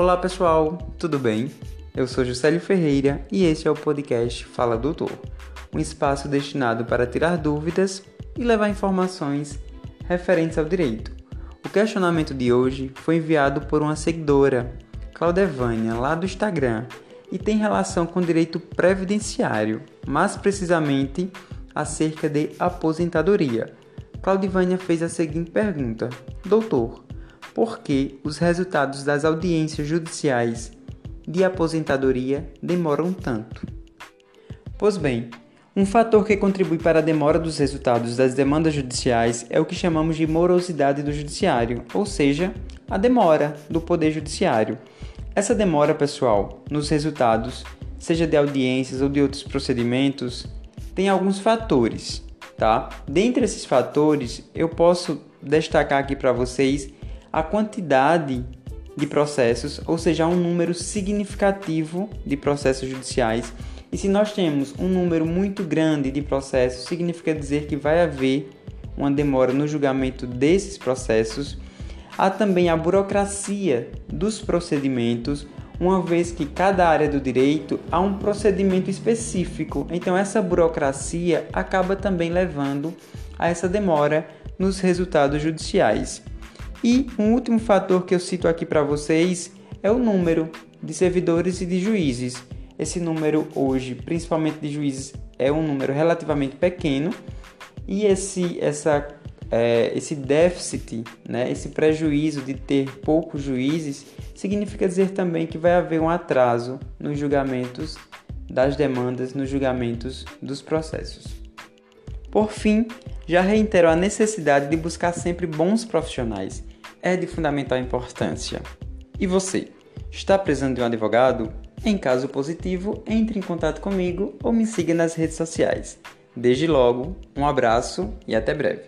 Olá pessoal, tudo bem? Eu sou Juscelio Ferreira e este é o podcast Fala Doutor, um espaço destinado para tirar dúvidas e levar informações referentes ao direito. O questionamento de hoje foi enviado por uma seguidora, Claudevânia, lá do Instagram, e tem relação com direito previdenciário, mais precisamente acerca de aposentadoria. Claudivânia fez a seguinte pergunta: Doutor, por que os resultados das audiências judiciais de aposentadoria demoram tanto? Pois bem, um fator que contribui para a demora dos resultados das demandas judiciais é o que chamamos de morosidade do judiciário, ou seja, a demora do poder judiciário. Essa demora, pessoal, nos resultados, seja de audiências ou de outros procedimentos, tem alguns fatores, tá? Dentre esses fatores, eu posso destacar aqui para vocês a quantidade de processos, ou seja, um número significativo de processos judiciais. E se nós temos um número muito grande de processos, significa dizer que vai haver uma demora no julgamento desses processos. Há também a burocracia dos procedimentos, uma vez que cada área do direito há um procedimento específico. Então essa burocracia acaba também levando a essa demora nos resultados judiciais. E um último fator que eu cito aqui para vocês é o número de servidores e de juízes. Esse número hoje, principalmente de juízes, é um número relativamente pequeno e esse, essa é, esse déficit, né, esse prejuízo de ter poucos juízes, significa dizer também que vai haver um atraso nos julgamentos das demandas, nos julgamentos dos processos. Por fim, já reitero a necessidade de buscar sempre bons profissionais. É de fundamental importância. E você, está precisando de um advogado? Em caso positivo, entre em contato comigo ou me siga nas redes sociais. Desde logo, um abraço e até breve.